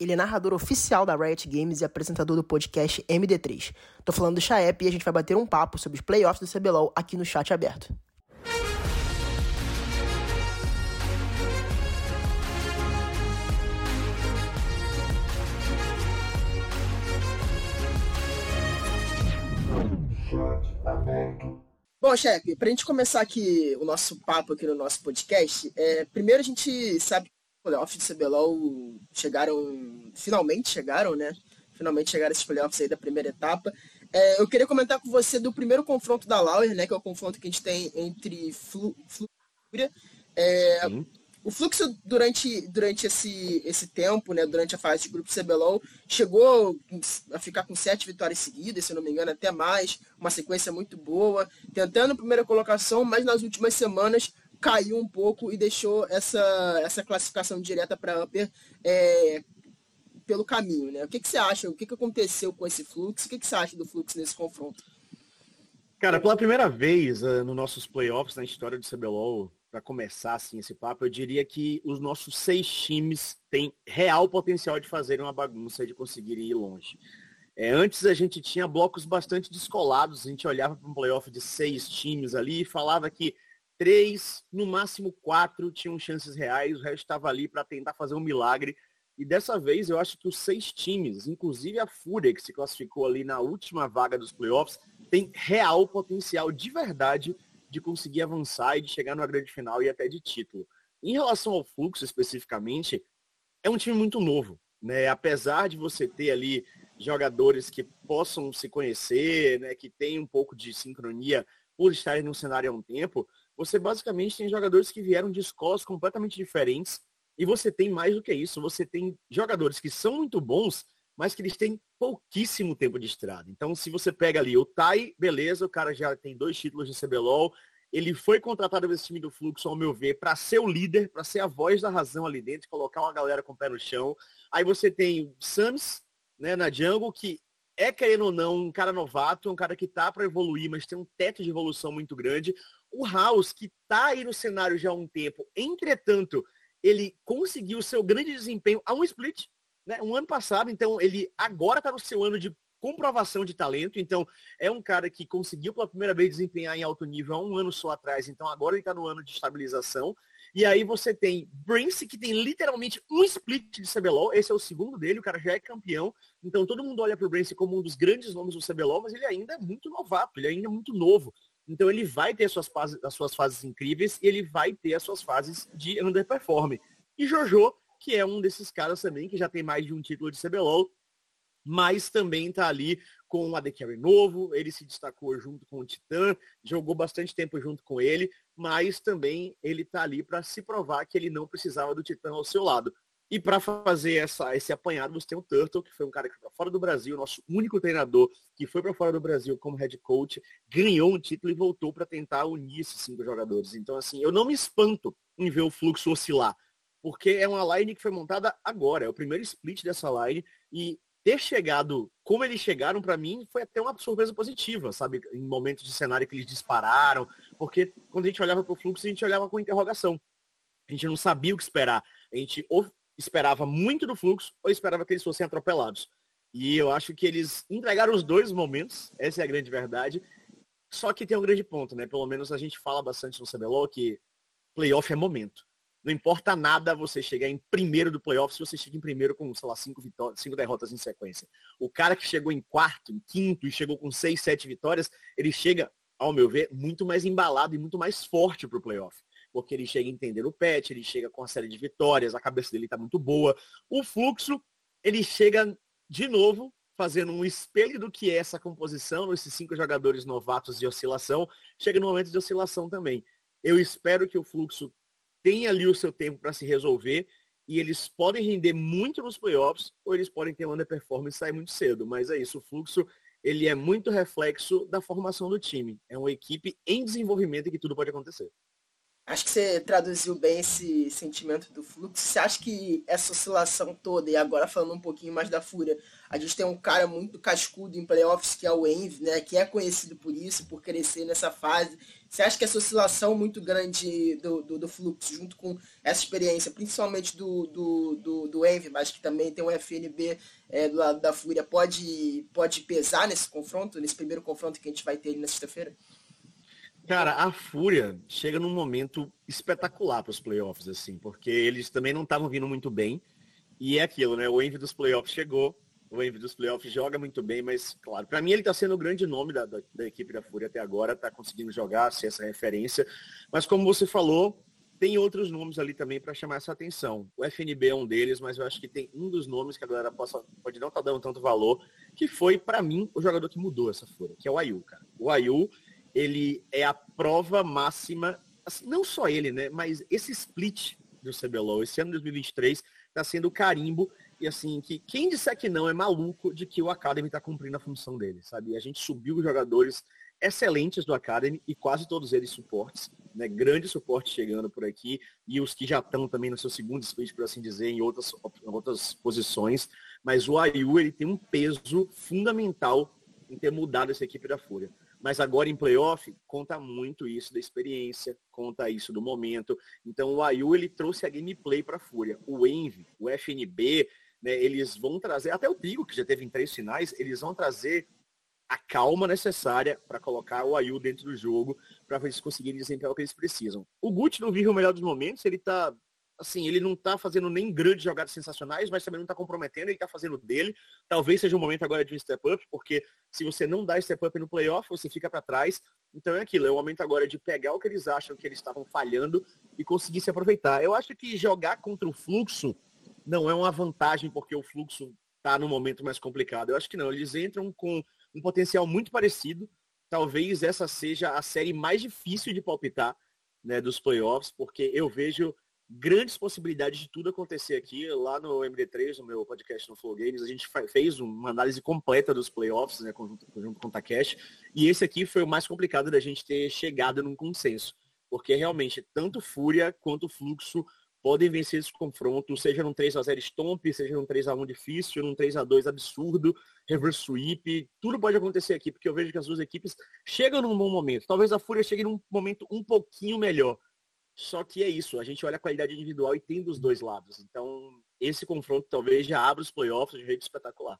ele é narrador oficial da Riot Games e apresentador do podcast MD3. Tô falando do Chaep e a gente vai bater um papo sobre os playoffs do CBLOL aqui no chat aberto. Bom, chefe, para a gente começar aqui o nosso papo aqui no nosso podcast, é, primeiro a gente sabe playoffs do CBLOL chegaram, finalmente chegaram, né? Finalmente chegaram esses playoffs aí da primeira etapa. É, eu queria comentar com você do primeiro confronto da Lauer, né? Que é o confronto que a gente tem entre Flu, Flu é, o fluxo durante, durante esse, esse tempo, né, durante a fase de grupo CBLOL, chegou a ficar com sete vitórias seguidas, se não me engano, até mais, uma sequência muito boa, tentando primeira colocação, mas nas últimas semanas caiu um pouco e deixou essa, essa classificação direta para Upper é, pelo caminho. Né? O que, que você acha? O que, que aconteceu com esse fluxo? O que, que você acha do fluxo nesse confronto? Cara, pela primeira vez uh, nos nossos playoffs na história do CBLOL, para começar assim esse papo, eu diria que os nossos seis times têm real potencial de fazer uma bagunça e de conseguir ir longe. É, antes a gente tinha blocos bastante descolados, a gente olhava para um playoff de seis times ali e falava que três, no máximo quatro, tinham chances reais, o resto estava ali para tentar fazer um milagre. E dessa vez eu acho que os seis times, inclusive a Fúria, que se classificou ali na última vaga dos playoffs, tem real potencial de verdade de conseguir avançar e de chegar numa grande final e até de título. Em relação ao fluxo especificamente, é um time muito novo. Né? Apesar de você ter ali jogadores que possam se conhecer, né? que tem um pouco de sincronia por estarem no cenário há um tempo, você basicamente tem jogadores que vieram de escolas completamente diferentes e você tem mais do que isso, você tem jogadores que são muito bons, mas que eles têm pouquíssimo tempo de estrada. Então, se você pega ali o Tai, beleza, o cara já tem dois títulos de CBLOL, ele foi contratado pelo time do Fluxo, ao meu ver, para ser o líder, para ser a voz da razão ali dentro, colocar uma galera com o pé no chão. Aí você tem o Sams, né, na Jungle, que é, querendo ou não, um cara novato, um cara que tá para evoluir, mas tem um teto de evolução muito grande. O House, que tá aí no cenário já há um tempo, entretanto, ele conseguiu seu grande desempenho a um split, né, um ano passado, então ele agora está no seu ano de comprovação de talento, então é um cara que conseguiu pela primeira vez desempenhar em alto nível há um ano só atrás, então agora ele está no ano de estabilização. E aí você tem Brince, que tem literalmente um split de CBLOL, esse é o segundo dele, o cara já é campeão, então todo mundo olha para o Brince como um dos grandes nomes do CBLOL, mas ele ainda é muito novato, ele ainda é muito novo. Então ele vai ter as suas fases, as suas fases incríveis e ele vai ter as suas fases de underperform. E Jojo que é um desses caras também que já tem mais de um título de CBLOL, mas também está ali com um AD Carry novo, ele se destacou junto com o Titã, jogou bastante tempo junto com ele, mas também ele está ali para se provar que ele não precisava do Titã ao seu lado. E para fazer essa, esse apanhado, você tem o Turtle, que foi um cara que foi para fora do Brasil, nosso único treinador que foi para fora do Brasil como head coach, ganhou um título e voltou para tentar unir esses cinco jogadores. Então, assim, eu não me espanto em ver o fluxo oscilar porque é uma line que foi montada agora, é o primeiro split dessa line e ter chegado como eles chegaram para mim foi até uma surpresa positiva, sabe? Em momentos de cenário que eles dispararam, porque quando a gente olhava para o fluxo, a gente olhava com interrogação. A gente não sabia o que esperar. A gente esperava muito do fluxo ou esperava que eles fossem atropelados. E eu acho que eles entregaram os dois momentos, essa é a grande verdade. Só que tem um grande ponto, né? Pelo menos a gente fala bastante no CBLOL que playoff é momento. Não importa nada você chegar em primeiro do playoff se você chega em primeiro com, sei lá, cinco, vitórias, cinco derrotas em sequência. O cara que chegou em quarto, em quinto e chegou com seis, sete vitórias, ele chega, ao meu ver, muito mais embalado e muito mais forte para o playoff. Porque ele chega a entender o patch, ele chega com uma série de vitórias, a cabeça dele está muito boa. O fluxo, ele chega de novo fazendo um espelho do que é essa composição, esses cinco jogadores novatos de oscilação, chega no momento de oscilação também. Eu espero que o fluxo tem ali o seu tempo para se resolver e eles podem render muito nos playoffs ou eles podem ter uma underperformance e sair muito cedo. Mas é isso, o fluxo ele é muito reflexo da formação do time. É uma equipe em desenvolvimento e que tudo pode acontecer. Acho que você traduziu bem esse sentimento do fluxo. Você acha que essa oscilação toda, e agora falando um pouquinho mais da Fúria, a gente tem um cara muito cascudo em playoffs, que é o Envy, né? Que é conhecido por isso, por crescer nessa fase. Você acha que essa oscilação muito grande do, do, do fluxo, junto com essa experiência, principalmente do, do, do, do Envy, mas que também tem um FNB é, do lado da Fúria, pode, pode pesar nesse confronto, nesse primeiro confronto que a gente vai ter na sexta-feira? Cara, a Fúria chega num momento espetacular para os playoffs, assim, porque eles também não estavam vindo muito bem. E é aquilo, né? O Envy dos playoffs chegou, o Envy dos playoffs joga muito bem, mas, claro, para mim ele está sendo o grande nome da, da, da, equipe da Fúria até agora, está conseguindo jogar, ser essa referência. Mas como você falou, tem outros nomes ali também para chamar essa atenção. O FNB é um deles, mas eu acho que tem um dos nomes que a galera possa, pode não estar tá dando tanto valor, que foi, para mim, o jogador que mudou essa Fúria, que é o Ayu, cara. O Ayu ele é a prova máxima, assim, não só ele, né, mas esse split do CBLOL, esse ano de 2023, está sendo o carimbo e assim, que quem disser que não é maluco de que o Academy está cumprindo a função dele, sabe? A gente subiu os jogadores excelentes do Academy e quase todos eles suportes, né? Grande suporte chegando por aqui e os que já estão também no seu segundo split, por assim dizer, em outras, em outras posições. Mas o Ayu, ele tem um peso fundamental em ter mudado essa equipe da Fúria. Mas agora em playoff, conta muito isso da experiência, conta isso do momento. Então o Ayu ele trouxe a gameplay para a Fúria. O Envy, o FNB, né, eles vão trazer, até o Tigo, que já teve em três finais, eles vão trazer a calma necessária para colocar o Ayu dentro do jogo, para eles conseguirem desempenhar o que eles precisam. O Gucci não vive o melhor dos momentos, ele está assim, ele não está fazendo nem grandes jogadas sensacionais, mas também não está comprometendo, ele está fazendo dele. Talvez seja o momento agora de um step up, porque se você não dá step up no playoff, você fica para trás. Então é aquilo, é o momento agora de pegar o que eles acham que eles estavam falhando e conseguir se aproveitar. Eu acho que jogar contra o fluxo não é uma vantagem porque o fluxo está no momento mais complicado. Eu acho que não, eles entram com um potencial muito parecido. Talvez essa seja a série mais difícil de palpitar né, dos playoffs, porque eu vejo grandes possibilidades de tudo acontecer aqui. Lá no MD3, no meu podcast no Flow Games, a gente fez uma análise completa dos playoffs, né, junto, junto com o Takeshi, e esse aqui foi o mais complicado da gente ter chegado num consenso. Porque realmente, tanto Fúria quanto Fluxo podem vencer esse confronto, seja num 3x0 Stomp, seja num 3x1 difícil, num 3x2 absurdo, reverse sweep, tudo pode acontecer aqui, porque eu vejo que as duas equipes chegam num bom momento. Talvez a Fúria chegue num momento um pouquinho melhor, só que é isso, a gente olha a qualidade individual e tem dos dois lados. Então, esse confronto talvez já abra os playoffs de jeito espetacular.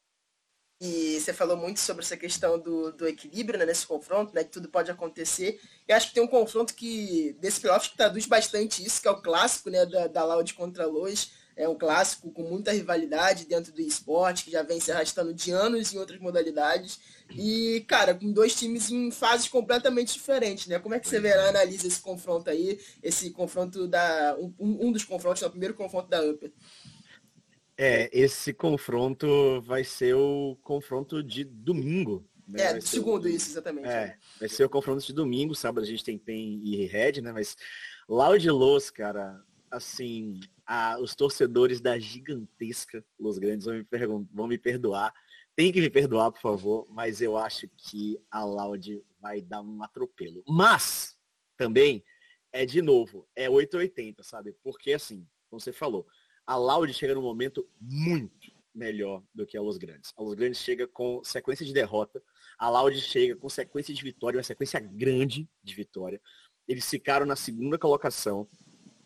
E você falou muito sobre essa questão do, do equilíbrio né, nesse confronto, né? Que tudo pode acontecer. Eu acho que tem um confronto que, desse playoff, que traduz bastante isso, que é o clássico né, da, da Loud contra a Lois é um clássico com muita rivalidade dentro do esporte, que já vem se arrastando de anos em outras modalidades. E, cara, com dois times em fases completamente diferentes, né? Como é que você verá, analisa esse confronto aí, esse confronto da. Um, um dos confrontos, o primeiro confronto da Upper? É, esse confronto vai ser o confronto de domingo. Né? É, segundo o... isso, exatamente. É, é, vai ser o confronto de domingo, sábado a gente tem PEN e Red, né? Mas Loud Los, cara, assim, a, os torcedores da gigantesca Los Grandes vão me, vão me perdoar. Tem que me perdoar, por favor, mas eu acho que a Loud vai dar um atropelo. Mas, também, é de novo, é 880, sabe? Porque assim, como você falou, a Loud chega num momento muito melhor do que a Los Grandes. A Los Grandes chega com sequência de derrota, a Loud chega com sequência de vitória, uma sequência grande de vitória. Eles ficaram na segunda colocação.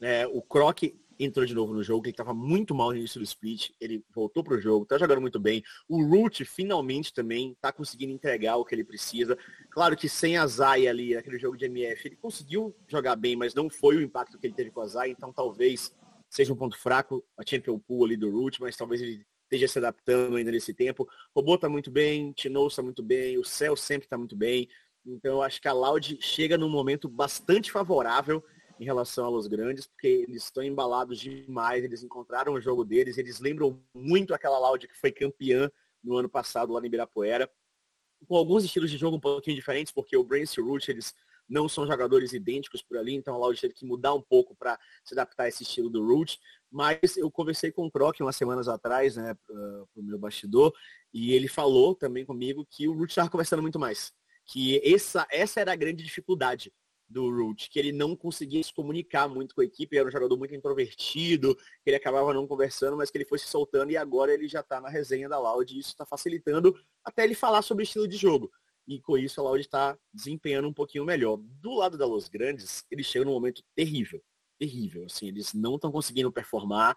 É, o Croc entrou de novo no jogo, ele estava muito mal no início do split, ele voltou para o jogo, está jogando muito bem. O Root finalmente também está conseguindo entregar o que ele precisa. Claro que sem a Zay ali, aquele jogo de MF, ele conseguiu jogar bem, mas não foi o impacto que ele teve com a Zay, então talvez seja um ponto fraco a champion pool ali do Root, mas talvez ele esteja se adaptando ainda nesse tempo. O Robô está muito bem, Tino está muito bem, o Cell sempre está muito bem. Então eu acho que a Loud chega num momento bastante favorável em relação aos grandes, porque eles estão embalados demais, eles encontraram o jogo deles, eles lembram muito aquela Loud que foi campeã no ano passado lá em Ibirapuera, com alguns estilos de jogo um pouquinho diferentes, porque o Brains e o Root, eles não são jogadores idênticos por ali, então a Loud teve que mudar um pouco para se adaptar a esse estilo do Root, mas eu conversei com o Croc umas semanas atrás, né, para o meu bastidor, e ele falou também comigo que o Root estava conversando muito mais, que essa, essa era a grande dificuldade do Root, que ele não conseguia se comunicar muito com a equipe, era um jogador muito introvertido, que ele acabava não conversando, mas que ele foi se soltando e agora ele já está na resenha da Loud e isso está facilitando até ele falar sobre o estilo de jogo. E com isso a Loud está desempenhando um pouquinho melhor. Do lado da Los Grandes, ele chega num momento terrível. Terrível. Assim, eles não estão conseguindo performar.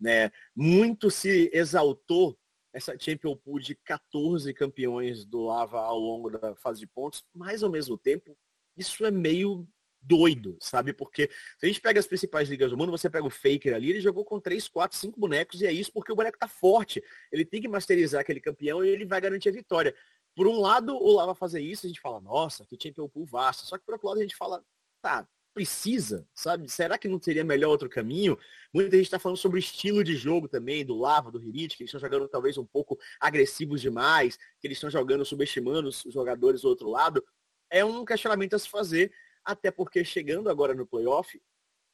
Né? Muito se exaltou essa Champion Pool de 14 campeões do Lava ao longo da fase de pontos, mas ao mesmo tempo isso é meio doido, sabe? Porque se a gente pega as principais ligas do mundo, você pega o Faker ali, ele jogou com 3, 4, 5 bonecos e é isso porque o boneco tá forte. Ele tem que masterizar aquele campeão e ele vai garantir a vitória. Por um lado, o Lava fazer isso, a gente fala, nossa, que Champion Pool vasto. Só que por outro lado a gente fala, tá, precisa, sabe? Será que não seria melhor outro caminho? Muita gente está falando sobre o estilo de jogo também, do Lava, do Hirit, que eles estão jogando talvez um pouco agressivos demais, que eles estão jogando, subestimando os jogadores do outro lado é um questionamento a se fazer, até porque chegando agora no playoff,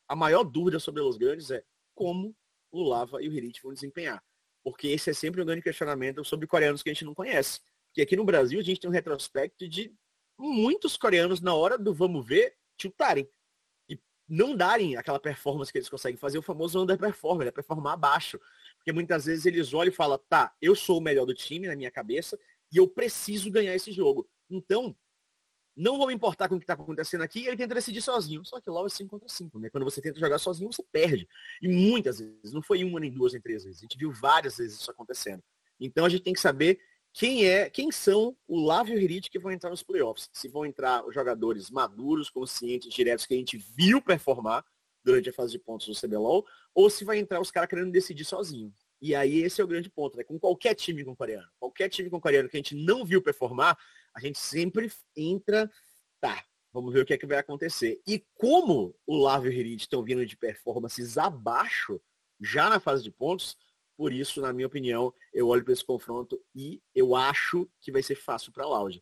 a maior dúvida sobre os grandes é como o Lava e o Hirit vão desempenhar. Porque esse é sempre um grande questionamento sobre coreanos que a gente não conhece. Porque aqui no Brasil a gente tem um retrospecto de muitos coreanos na hora do vamos ver chutarem. E não darem aquela performance que eles conseguem fazer, o famoso underperformer, é performar abaixo. Porque muitas vezes eles olham e falam, tá, eu sou o melhor do time na minha cabeça e eu preciso ganhar esse jogo. Então, não vou me importar com o que está acontecendo aqui, ele tenta decidir sozinho. Só que logo é 5 contra 5, né? Quando você tenta jogar sozinho, você perde. E muitas vezes, não foi uma, nem duas, nem três vezes. A gente viu várias vezes isso acontecendo. Então a gente tem que saber quem é, quem são o Lavo e o Hirit que vão entrar nos playoffs. Se vão entrar os jogadores maduros, conscientes, diretos que a gente viu performar durante a fase de pontos do CBLOL, ou se vai entrar os caras querendo decidir sozinho. E aí esse é o grande ponto, né? Com qualquer time com coreano. Qualquer time com coreano que a gente não viu performar, a gente sempre entra, tá, vamos ver o que é que vai acontecer. E como o Lavo e o estão vindo de performances abaixo, já na fase de pontos, por isso, na minha opinião, eu olho para esse confronto e eu acho que vai ser fácil para a Loud.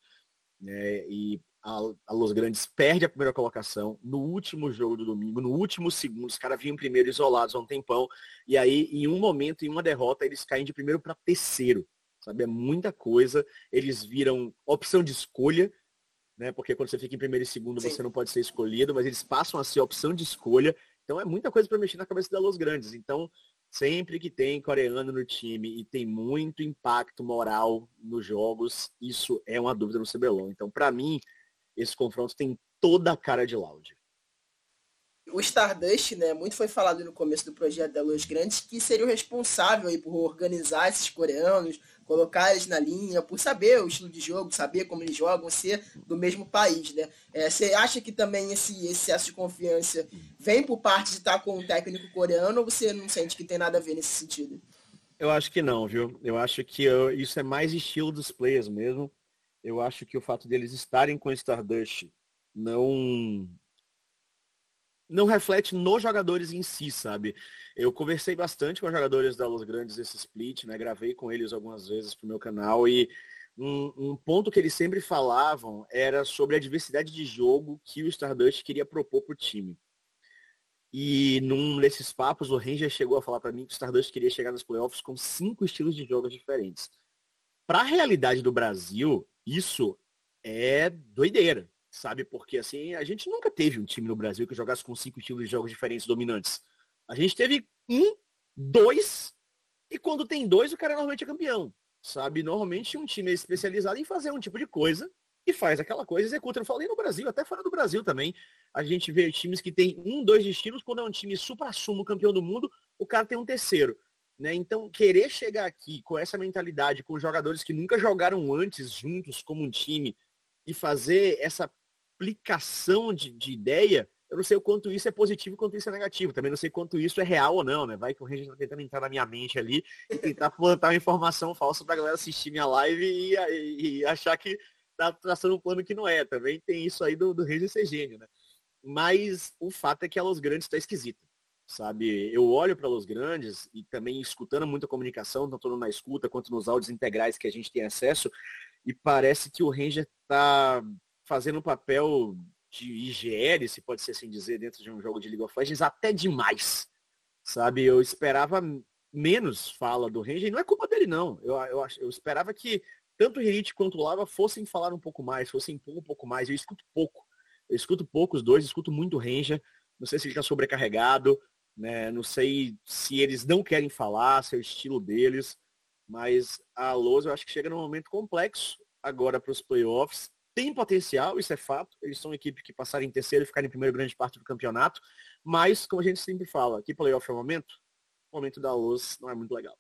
É, e a, a, Los Grandes perde a primeira colocação no último jogo do domingo, no último segundo, os caras vinham primeiro isolados há um tempão, e aí em um momento, em uma derrota, eles caem de primeiro para terceiro sabe? É muita coisa. Eles viram opção de escolha, né? Porque quando você fica em primeiro e segundo, Sim. você não pode ser escolhido, mas eles passam a ser opção de escolha. Então é muita coisa para mexer na cabeça da Los Grandes. Então, sempre que tem coreano no time e tem muito impacto moral nos jogos, isso é uma dúvida no CBLOL. Então, para mim, esse confronto tem toda a cara de Loud o Stardust, né, muito foi falado no começo do projeto da Luz Grandes, que seria o responsável aí por organizar esses coreanos, colocar eles na linha, por saber o estilo de jogo, saber como eles jogam, ser do mesmo país, né? É, você acha que também esse, esse excesso de confiança vem por parte de estar com um técnico coreano ou você não sente que tem nada a ver nesse sentido? Eu acho que não, viu? Eu acho que eu, isso é mais estilo dos players mesmo. Eu acho que o fato deles estarem com o Stardust não não reflete nos jogadores em si, sabe? Eu conversei bastante com os jogadores da Los Grandes esse split, né? Gravei com eles algumas vezes pro meu canal e um, um, ponto que eles sempre falavam era sobre a diversidade de jogo que o Stardust queria propor pro time. E num desses papos, o Ranger chegou a falar para mim que o Stardust queria chegar nos playoffs com cinco estilos de jogos diferentes. Para a realidade do Brasil, isso é doideira sabe? Porque assim, a gente nunca teve um time no Brasil que jogasse com cinco estilos de jogos diferentes dominantes. A gente teve um, dois, e quando tem dois, o cara normalmente é campeão, sabe? Normalmente um time é especializado em fazer um tipo de coisa e faz aquela coisa, executa. Eu falei no Brasil, até fora do Brasil também. A gente vê times que tem um, dois estilos, quando é um time supra-sumo campeão do mundo, o cara tem um terceiro. Né? Então, querer chegar aqui com essa mentalidade, com jogadores que nunca jogaram antes juntos como um time, e fazer essa aplicação de, de ideia, eu não sei o quanto isso é positivo, quanto isso é negativo. Também não sei quanto isso é real ou não, né? Vai que o Ranger tá tentando entrar na minha mente ali e tentar plantar uma informação falsa pra galera assistir minha live e, e, e, achar que tá traçando um plano que não é. Também tem isso aí do, do Ranger ser gênio, né? Mas o fato é que a Los Grandes está esquisita, sabe? Eu olho para Los Grandes e também escutando muita comunicação, tanto na escuta quanto nos áudios integrais que a gente tem acesso, e parece que o Ranger está fazendo um papel de IGL, se pode ser assim dizer, dentro de um jogo de League of Legends, até demais. Sabe, eu esperava menos fala do Ranger, e não é culpa dele não. Eu, eu, eu esperava que tanto o Hirit quanto o Lava fossem falar um pouco mais, fossem impor um pouco mais. Eu escuto pouco. Eu escuto pouco os dois, escuto muito o Ranger. Não sei se ele está sobrecarregado, né? Não sei se eles não querem falar, se é o estilo deles. Mas a Lousa eu acho que chega num momento complexo agora para os playoffs. Tem potencial, isso é fato. Eles são uma equipe que passaram em terceiro e ficaram em primeiro grande parte do campeonato. Mas, como a gente sempre fala, que playoff é o momento, o momento da luz não é muito legal.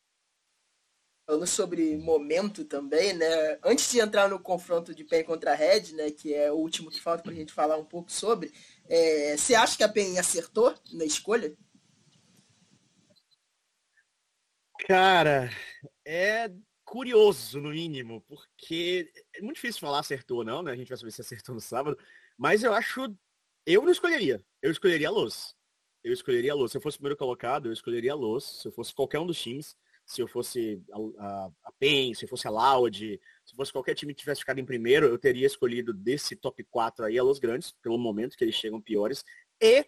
Falando sobre momento também, né? Antes de entrar no confronto de PEN contra a Red, né? Que é o último que falta para a gente falar um pouco sobre, é, você acha que a PEN acertou na escolha? Cara, é curioso, no mínimo, porque é muito difícil falar acertou ou não, né? A gente vai saber se acertou no sábado, mas eu acho. Eu não escolheria. Eu escolheria a Luz. Eu escolheria a Luz. Se eu fosse o primeiro colocado, eu escolheria a Luz. Se eu fosse qualquer um dos times, se eu fosse a, a, a PEN, se eu fosse a Loud, se fosse qualquer time que tivesse ficado em primeiro, eu teria escolhido desse top 4 aí a Los Grandes, pelo momento que eles chegam piores. E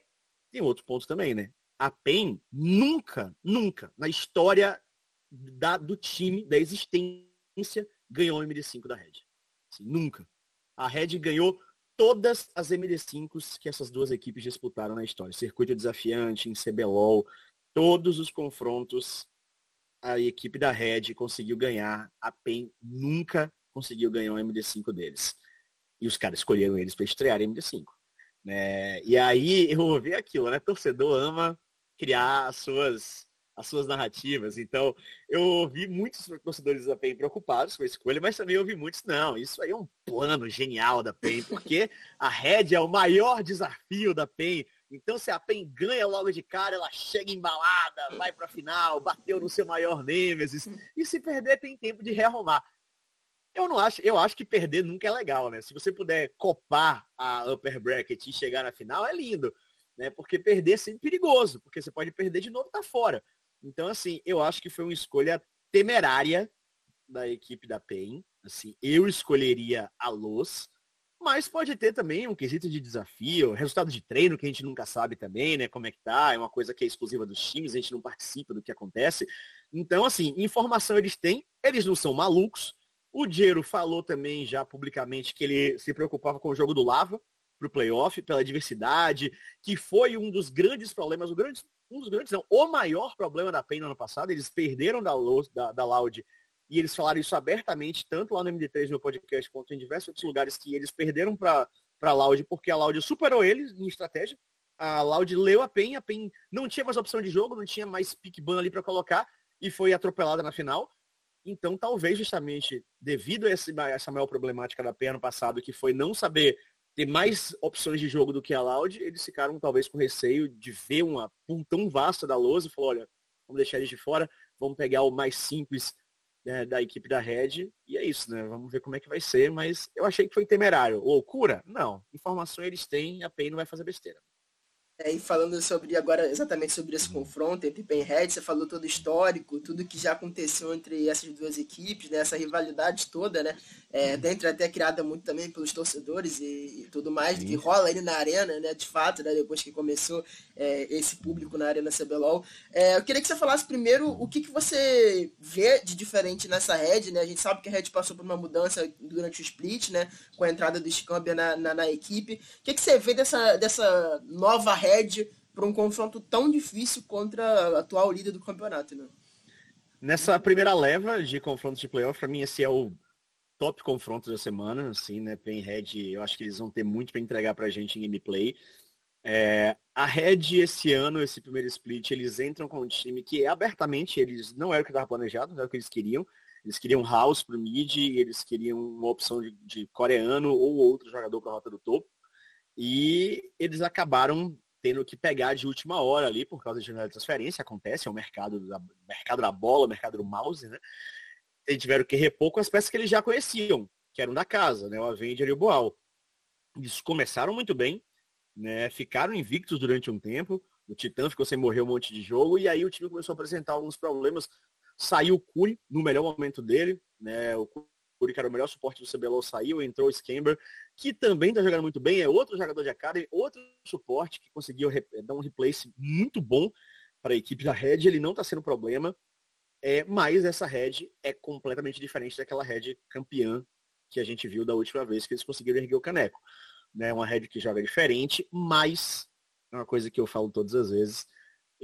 tem outro ponto também, né? A PEN nunca, nunca, na história da, do time, da existência, ganhou o MD5 da Red. Assim, nunca. A Red ganhou todas as MD5s que essas duas equipes disputaram na história. Circuito desafiante, em CBLOL, todos os confrontos a equipe da Red conseguiu ganhar. A PEN nunca conseguiu ganhar o MD5 deles. E os caras escolheram eles para estrear MD5. Né? E aí eu ouvi aquilo, né? Torcedor ama criar as suas as suas narrativas. Então, eu ouvi muitos torcedores da PEN preocupados com a escolha, mas também ouvi muitos, não, isso aí é um plano genial da PEN, porque a Red é o maior desafio da PEN. Então, se a PEN ganha logo de cara, ela chega embalada, vai para a final, bateu no seu maior Nemesis. E se perder, tem tempo de rearrumar. Eu não acho, eu acho que perder nunca é legal, né? Se você puder copar a upper bracket e chegar na final, é lindo, né? Porque perder é sempre perigoso, porque você pode perder de novo tá fora. Então, assim, eu acho que foi uma escolha temerária da equipe da PEN. Assim, eu escolheria a Luz, mas pode ter também um quesito de desafio, resultado de treino que a gente nunca sabe também, né? Como é que tá, é uma coisa que é exclusiva dos times, a gente não participa do que acontece. Então, assim, informação eles têm, eles não são malucos. O Diero falou também já publicamente que ele se preocupava com o jogo do Lava para o playoff, pela diversidade, que foi um dos grandes problemas, o grande um dos grandes, não, o maior problema da PEN no ano passado, eles perderam da, da, da Loud e eles falaram isso abertamente, tanto lá no MD3 no podcast, quanto em diversos outros lugares, que eles perderam para a Loud porque a Loud superou eles em estratégia. A Loud leu a PEN, a PEN não tinha mais opção de jogo, não tinha mais pick ban ali para colocar e foi atropelada na final. Então, talvez justamente devido a essa maior problemática da PEN ano passado, que foi não saber ter mais opções de jogo do que a Loud, eles ficaram talvez com receio de ver uma pool tão vasta da Lousa e falou, olha, vamos deixar eles de fora, vamos pegar o mais simples né, da equipe da Red, e é isso, né? Vamos ver como é que vai ser, mas eu achei que foi temerário. Loucura? Não. Informação eles têm, a PEN não vai fazer besteira. É, e falando sobre agora exatamente sobre esse confronto entre Pen Red, você falou todo o histórico, tudo que já aconteceu entre essas duas equipes, né, essa rivalidade toda, né? É, dentro até criada muito também pelos torcedores e, e tudo mais, Sim. que rola ali na arena, né? De fato, né, depois que começou é, esse público na Arena CBLOL. É, eu queria que você falasse primeiro o que, que você vê de diferente nessa Red, né? A gente sabe que a Red passou por uma mudança durante o split, né? Com a entrada do Scambia na, na, na equipe. O que, que você vê dessa, dessa nova Red para um confronto tão difícil contra a atual líder do campeonato, né? Nessa primeira leva de confrontos de playoff, para mim esse é o top confronto da semana, assim, né? Pen Red, eu acho que eles vão ter muito para entregar para a gente em gameplay. É, a Red esse ano, esse primeiro split, eles entram com um time que abertamente eles não era o que estava planejado, não era o que eles queriam. Eles queriam House para o mid, eles queriam uma opção de, de coreano ou outro jogador para a rota do topo. E eles acabaram tendo que pegar de última hora ali por causa de janela de transferência, acontece, é o mercado da, mercado da bola, o mercado do mouse, né? Eles tiveram que repor com as peças que eles já conheciam, que eram da casa, né? O Avenger e o Boal. Eles começaram muito bem, né? Ficaram invictos durante um tempo. O Titã ficou sem morrer um monte de jogo e aí o time começou a apresentar alguns problemas. Saiu o Curi no melhor momento dele, né? O que era o melhor suporte do CBLOL, saiu, entrou o Scamber, que também está jogando muito bem, é outro jogador de Academy, outro suporte que conseguiu dar um replace muito bom para a equipe da Red, ele não está sendo problema, é, mas essa Red é completamente diferente daquela Red campeã que a gente viu da última vez que eles conseguiram erguer o caneco. né? Uma Red que joga diferente, mas é uma coisa que eu falo todas as vezes.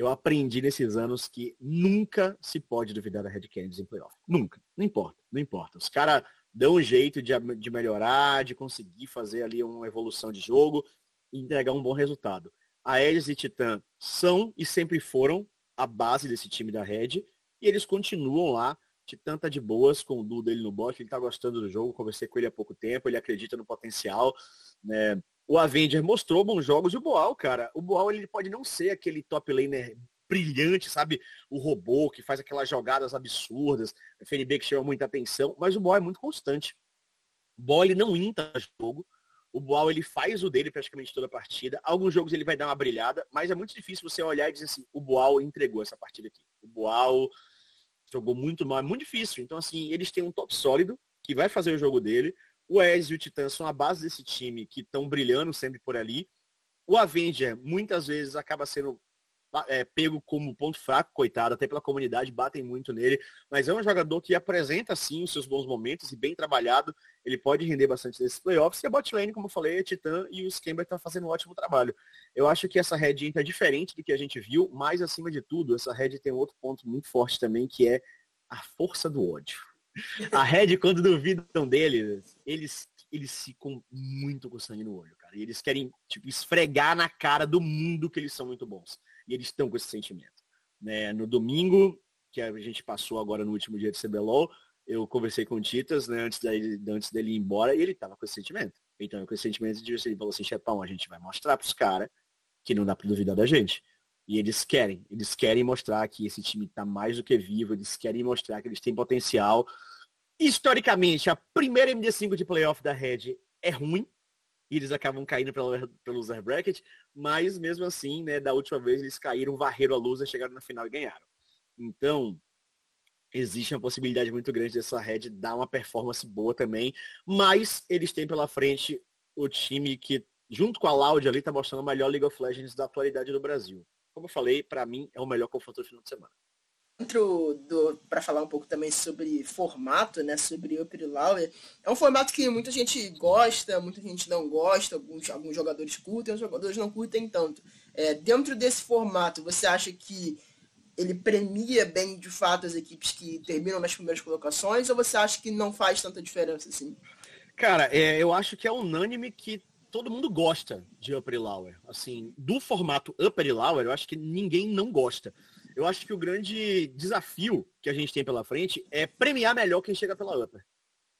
Eu aprendi nesses anos que nunca se pode duvidar da Red Canids em playoff. Nunca. Não importa. Não importa. Os caras dão um jeito de, de melhorar, de conseguir fazer ali uma evolução de jogo e entregar um bom resultado. A Ares e Titan são e sempre foram a base desse time da Red e eles continuam lá. Titan tá de boas com o duo dele no bot, ele tá gostando do jogo, conversei com ele há pouco tempo, ele acredita no potencial. Né? O Avenger mostrou bons jogos e o Boal, cara, o Boal ele pode não ser aquele top laner brilhante, sabe? O robô que faz aquelas jogadas absurdas, o FNB que chama muita atenção, mas o Boal é muito constante. O Boal ele não inta jogo, o Boal ele faz o dele praticamente toda a partida. Alguns jogos ele vai dar uma brilhada, mas é muito difícil você olhar e dizer assim, o Boal entregou essa partida aqui. O Boal jogou muito mal, é muito difícil. Então, assim, eles têm um top sólido que vai fazer o jogo dele. O Ez e o Titã são a base desse time que estão brilhando sempre por ali. O Avenger muitas vezes acaba sendo é, pego como ponto fraco, coitado, até pela comunidade, batem muito nele, mas é um jogador que apresenta sim os seus bons momentos e bem trabalhado, ele pode render bastante nesses playoffs, e a botlane, como eu falei, é Titã e o Scamber estão tá fazendo um ótimo trabalho. Eu acho que essa red entra diferente do que a gente viu, mas acima de tudo, essa red tem outro ponto muito forte também, que é a força do ódio. A red, quando duvidam deles, eles, eles ficam muito com sangue no olho, cara. E eles querem, tipo, esfregar na cara do mundo que eles são muito bons e eles estão com esse sentimento. Né? No domingo, que a gente passou agora no último dia de CBLOL, eu conversei com o Titas, né, antes, dele, antes dele ir embora, e ele estava com esse sentimento. Então, com esse sentimento de ele falou assim, Chepão, a gente vai mostrar para os caras que não dá para duvidar da gente. E eles querem, eles querem mostrar que esse time está mais do que vivo, eles querem mostrar que eles têm potencial. Historicamente, a primeira MD5 de playoff da Red é ruim, e eles acabam caindo pelo, pelo loser bracket, mas mesmo assim, né, da última vez eles caíram, varreram a loser, chegaram na final e ganharam. Então, existe uma possibilidade muito grande dessa Red dar uma performance boa também, mas eles têm pela frente o time que, junto com a Loud ali, tá mostrando o melhor League of Legends da atualidade do Brasil. Como eu falei, para mim é o melhor confronto do final de semana dentro do para falar um pouco também sobre formato, né, sobre Upper Lauer, é um formato que muita gente gosta, muita gente não gosta, alguns, alguns jogadores curtem, outros jogadores não curtem tanto. É, dentro desse formato, você acha que ele premia bem de fato as equipes que terminam nas primeiras colocações ou você acha que não faz tanta diferença assim? Cara, é, eu acho que é unânime que todo mundo gosta de Upper Lauer. Assim, do formato Upper Lauer, eu acho que ninguém não gosta. Eu acho que o grande desafio que a gente tem pela frente é premiar melhor quem chega pela upper.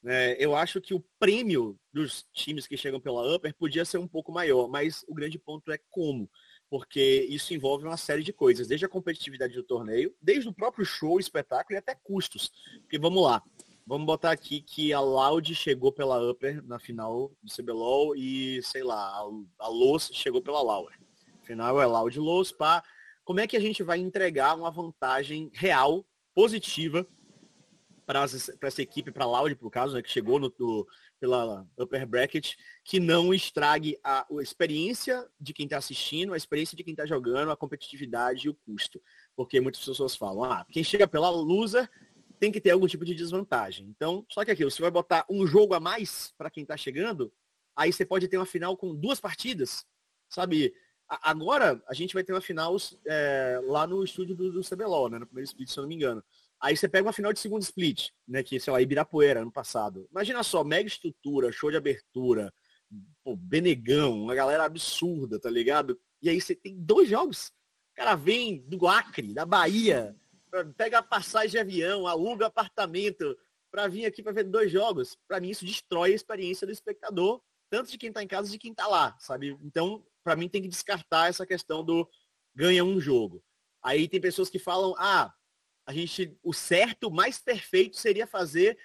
É, eu acho que o prêmio dos times que chegam pela upper podia ser um pouco maior, mas o grande ponto é como. Porque isso envolve uma série de coisas, desde a competitividade do torneio, desde o próprio show, espetáculo e até custos. Porque vamos lá, vamos botar aqui que a Loud chegou pela upper na final do CBLOL e, sei lá, a Los chegou pela Lauer. Final é Loud Los, pá. Como é que a gente vai entregar uma vantagem real, positiva, para essa equipe, para a Loud, por caso, né, que chegou no, pela upper bracket, que não estrague a, a experiência de quem está assistindo, a experiência de quem está jogando, a competitividade e o custo. Porque muitas pessoas falam, ah, quem chega pela loser tem que ter algum tipo de desvantagem. Então, só que aquilo, você vai botar um jogo a mais para quem está chegando, aí você pode ter uma final com duas partidas, sabe? Agora a gente vai ter uma final é, lá no estúdio do, do CBLOL, né? No primeiro split, se eu não me engano. Aí você pega uma final de segundo split, né? Que, sei lá, Ibirapuera, ano passado. Imagina só, mega estrutura, show de abertura, pô, Benegão, uma galera absurda, tá ligado? E aí você tem dois jogos. O cara vem do Acre, da Bahia, pega a passagem de avião, aluga apartamento para vir aqui para ver dois jogos. Para mim isso destrói a experiência do espectador, tanto de quem tá em casa de quem tá lá, sabe? Então, para mim tem que descartar essa questão do ganha um jogo. Aí tem pessoas que falam, ah, a gente, o certo, mais perfeito seria fazer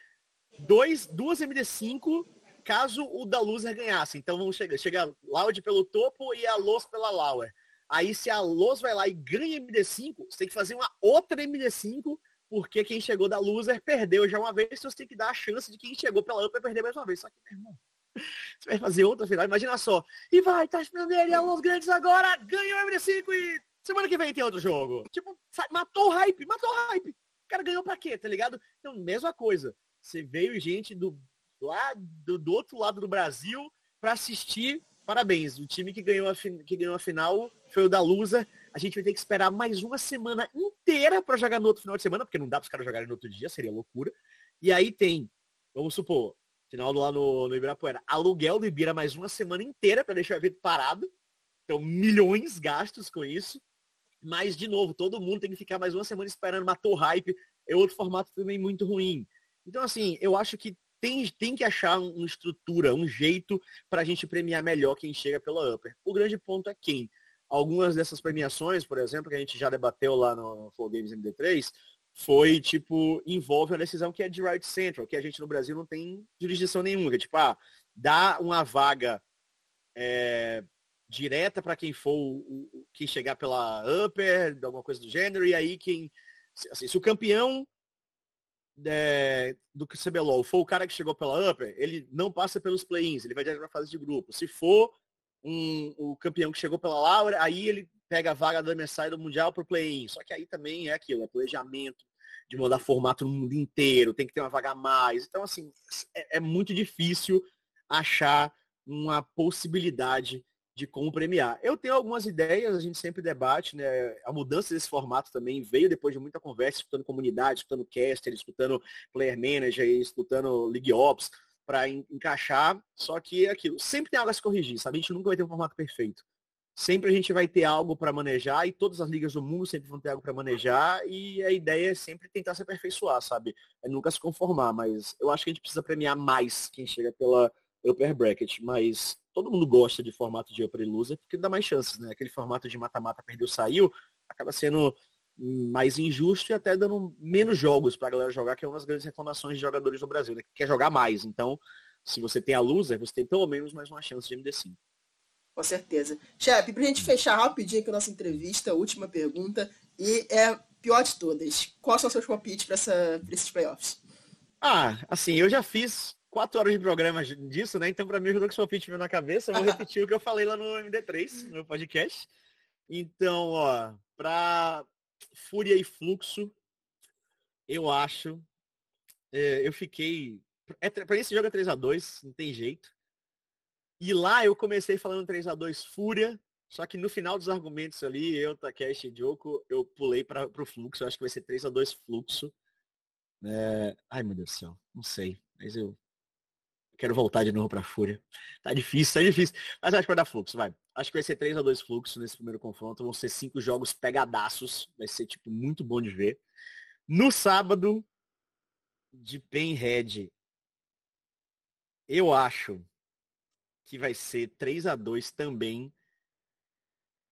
dois, duas MD5 caso o da Loser ganhasse. Então vamos chegar, chega Loud pelo topo e a Los pela Lauer. Aí se a Los vai lá e ganha MD5, você tem que fazer uma outra MD5, porque quem chegou da Loser perdeu já uma vez, então você tem que dar a chance de quem chegou pela Upper perder mais uma vez. Só que, meu irmão, você vai fazer outra final, imagina só. E vai, tá esperando ele, é os grandes agora, ganhou o MD5 e semana que vem tem outro jogo. Tipo, matou o hype, matou o hype. O cara ganhou pra quê, tá ligado? Então, mesma coisa. Você veio gente do, lá do, do outro lado do Brasil para assistir parabéns. O time que ganhou, a, que ganhou a final foi o da Lusa. A gente vai ter que esperar mais uma semana inteira para jogar no outro final de semana, porque não dá para os caras jogarem no outro dia, seria loucura. E aí tem, vamos supor, final lá no, no Ibirapuera, aluguel do Ibira mais uma semana inteira para deixar o evento parado. Então, milhões gastos com isso. Mas, de novo, todo mundo tem que ficar mais uma semana esperando, matou o hype. É outro formato também muito ruim. Então, assim, eu acho que tem, tem que achar uma estrutura, um jeito para a gente premiar melhor quem chega pela Upper. O grande ponto é quem. Algumas dessas premiações, por exemplo, que a gente já debateu lá no Flow Games MD3, foi, tipo, envolve uma decisão que é de Right Central, que a gente no Brasil não tem jurisdição nenhuma. Que é, tipo, ah, dá uma vaga é, direta para quem for o, o, quem chegar pela upper, alguma coisa do gênero, e aí quem. Assim, se o campeão é, do CBLOL for o cara que chegou pela upper, ele não passa pelos play-ins, ele vai direto para fase de grupo. Se for um, o campeão que chegou pela Laura, aí ele pega a vaga da MSI do Mundial pro play-in. Só que aí também é aquilo, é planejamento de mudar formato no mundo inteiro, tem que ter uma vaga a mais. Então, assim, é, é muito difícil achar uma possibilidade de como premiar. Eu tenho algumas ideias, a gente sempre debate, né? A mudança desse formato também veio depois de muita conversa, escutando comunidade, escutando caster, escutando player manager, escutando league ops, para encaixar. Só que é aquilo, sempre tem algo a se corrigir, sabe? A gente nunca vai ter um formato perfeito. Sempre a gente vai ter algo para manejar e todas as ligas do mundo sempre vão ter algo para manejar e a ideia é sempre tentar se aperfeiçoar, sabe? É nunca se conformar, mas eu acho que a gente precisa premiar mais quem chega pela upper bracket, mas todo mundo gosta de formato de upper loser porque dá mais chances, né? Aquele formato de mata-mata perdeu, saiu, acaba sendo mais injusto e até dando menos jogos para a galera jogar, que é uma das grandes reclamações de jogadores do Brasil, né? Que quer jogar mais. Então, se você tem a loser, você tem pelo menos mais uma chance de MD5. Com certeza. Chefe, pra gente fechar rapidinho aqui a nossa entrevista, última pergunta, e é pior de todas. Quais são os seus palpites para esses playoffs? Ah, assim, eu já fiz quatro horas de programa disso, né? Então, para mim, o que seu pitch veio na cabeça, eu vou repetir o que eu falei lá no MD3, no meu podcast. Então, ó, para Fúria e Fluxo, eu acho. É, eu fiquei. É, para esse jogo é 3x2, não tem jeito. E lá eu comecei falando 3x2 Fúria, só que no final dos argumentos ali, eu, Takeshi e Joko, eu pulei para o Fluxo. Eu acho que vai ser 3x2 Fluxo. É... Ai, meu Deus do céu, não sei. Mas eu Quero voltar de novo pra Fúria. Tá difícil, tá difícil. Mas acho que vai dar fluxo, vai. Acho que vai ser 3 a 2 fluxo nesse primeiro confronto. Vão ser cinco jogos pegadaços. Vai ser, tipo, muito bom de ver. No sábado, de Penhead, eu acho que vai ser 3 a 2 também.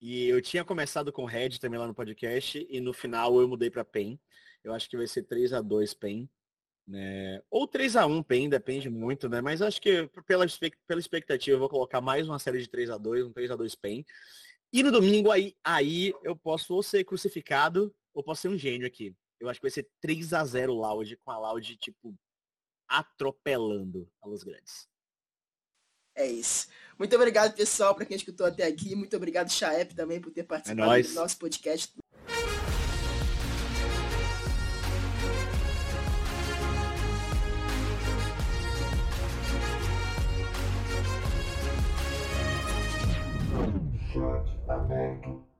E eu tinha começado com Red também lá no podcast. E no final eu mudei para Pen. Eu acho que vai ser 3 a 2 Pen. Né? Ou 3 a 1 PEN, depende muito, né? Mas acho que pela, pela expectativa eu vou colocar mais uma série de 3 a 2 um 3 a 2 PEN. E no domingo aí, aí eu posso ou ser crucificado ou posso ser um gênio aqui. Eu acho que vai ser 3 a 0 Loud, com a Loud, tipo, atropelando a Los Grandes. É isso. Muito obrigado, pessoal, para quem escutou até aqui. Muito obrigado, Chaep, também, por ter é participado é do nosso podcast. aberto